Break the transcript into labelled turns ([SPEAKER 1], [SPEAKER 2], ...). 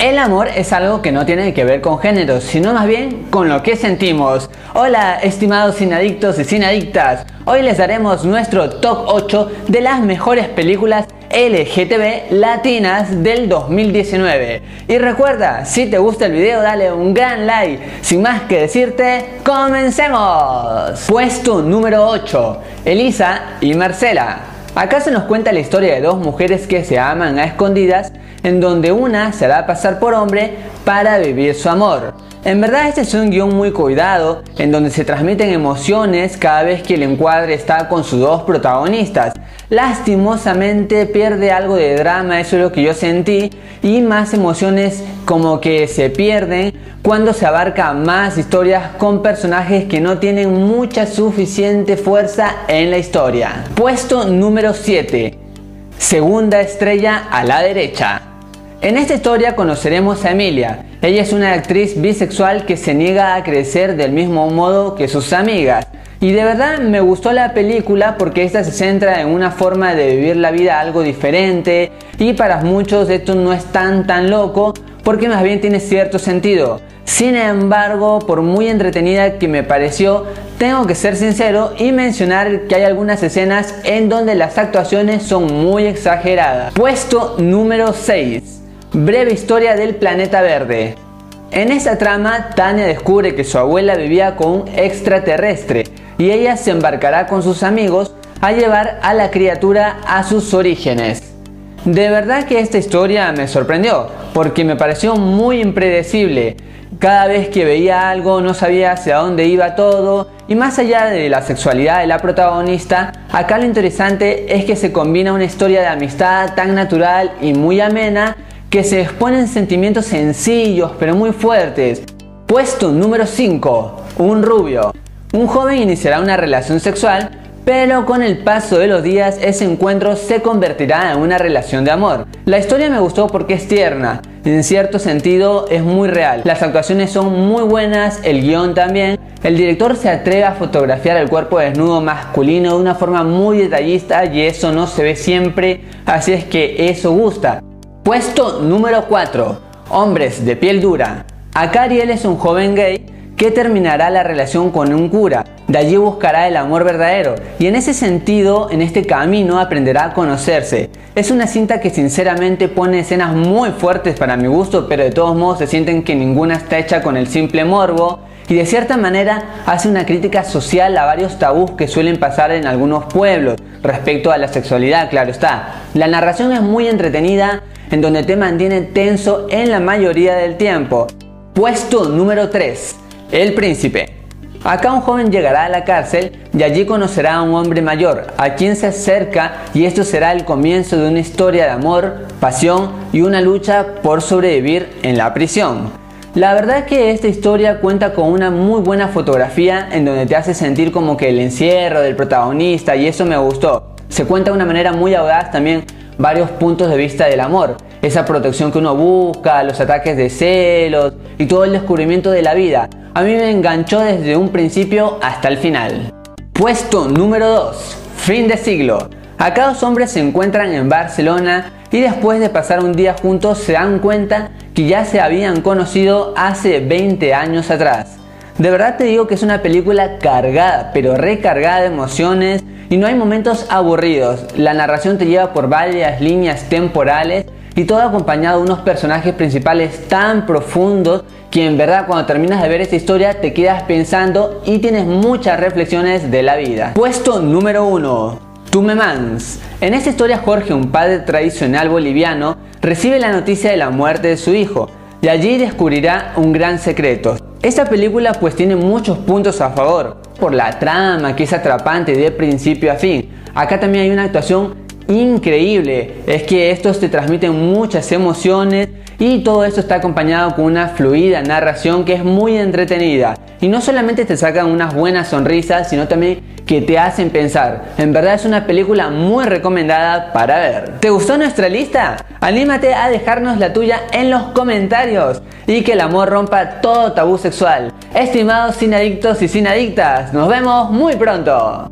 [SPEAKER 1] El amor es algo que no tiene que ver con género, sino más bien con lo que sentimos. Hola, estimados sinadictos y sinadictas. Hoy les daremos nuestro top 8 de las mejores películas LGTB latinas del 2019. Y recuerda, si te gusta el video, dale un gran like. Sin más que decirte, comencemos. Puesto número 8, Elisa y Marcela. Acá se nos cuenta la historia de dos mujeres que se aman a escondidas en donde una se a pasar por hombre para vivir su amor. En verdad este es un guion muy cuidado, en donde se transmiten emociones cada vez que el encuadre está con sus dos protagonistas. Lastimosamente pierde algo de drama, eso es lo que yo sentí, y más emociones como que se pierden cuando se abarca más historias con personajes que no tienen mucha suficiente fuerza en la historia. Puesto número 7. Segunda estrella a la derecha. En esta historia conoceremos a Emilia. Ella es una actriz bisexual que se niega a crecer del mismo modo que sus amigas. Y de verdad me gustó la película porque esta se centra en una forma de vivir la vida algo diferente y para muchos esto no es tan tan loco porque más bien tiene cierto sentido. Sin embargo, por muy entretenida que me pareció, tengo que ser sincero y mencionar que hay algunas escenas en donde las actuaciones son muy exageradas. Puesto número 6. Breve historia del planeta verde. En esa trama, Tania descubre que su abuela vivía con un extraterrestre y ella se embarcará con sus amigos a llevar a la criatura a sus orígenes. De verdad que esta historia me sorprendió porque me pareció muy impredecible. Cada vez que veía algo no sabía hacia dónde iba todo y más allá de la sexualidad de la protagonista, acá lo interesante es que se combina una historia de amistad tan natural y muy amena que se exponen sentimientos sencillos pero muy fuertes. Puesto número 5. Un rubio. Un joven iniciará una relación sexual, pero con el paso de los días ese encuentro se convertirá en una relación de amor. La historia me gustó porque es tierna, en cierto sentido es muy real. Las actuaciones son muy buenas, el guion también. El director se atreve a fotografiar el cuerpo desnudo masculino de una forma muy detallista y eso no se ve siempre, así es que eso gusta. Puesto número 4. Hombres de piel dura. Akariel es un joven gay que terminará la relación con un cura. De allí buscará el amor verdadero y en ese sentido, en este camino, aprenderá a conocerse. Es una cinta que sinceramente pone escenas muy fuertes para mi gusto, pero de todos modos se sienten que ninguna está hecha con el simple morbo y de cierta manera hace una crítica social a varios tabús que suelen pasar en algunos pueblos respecto a la sexualidad, claro está. La narración es muy entretenida en donde te mantiene tenso en la mayoría del tiempo. Puesto número 3. El príncipe. Acá un joven llegará a la cárcel y allí conocerá a un hombre mayor, a quien se acerca y esto será el comienzo de una historia de amor, pasión y una lucha por sobrevivir en la prisión. La verdad que esta historia cuenta con una muy buena fotografía en donde te hace sentir como que el encierro del protagonista y eso me gustó. Se cuenta de una manera muy audaz también varios puntos de vista del amor, esa protección que uno busca, los ataques de celos y todo el descubrimiento de la vida. A mí me enganchó desde un principio hasta el final. Puesto número 2. Fin de siglo. Acá dos hombres se encuentran en Barcelona y después de pasar un día juntos se dan cuenta que ya se habían conocido hace 20 años atrás. De verdad te digo que es una película cargada, pero recargada de emociones y no hay momentos aburridos. La narración te lleva por varias líneas temporales y todo acompañado de unos personajes principales tan profundos que en verdad cuando terminas de ver esta historia te quedas pensando y tienes muchas reflexiones de la vida. Puesto número 1. Tumemans. En esta historia Jorge, un padre tradicional boliviano, recibe la noticia de la muerte de su hijo y allí descubrirá un gran secreto. Esta película pues tiene muchos puntos a favor, por la trama que es atrapante de principio a fin. Acá también hay una actuación increíble, es que estos te transmiten muchas emociones y todo esto está acompañado con una fluida narración que es muy entretenida. Y no solamente te sacan unas buenas sonrisas, sino también que te hacen pensar. En verdad es una película muy recomendada para ver. ¿Te gustó nuestra lista? Anímate a dejarnos la tuya en los comentarios y que el amor rompa todo tabú sexual. Estimados sin adictos y sin adictas, nos vemos muy pronto.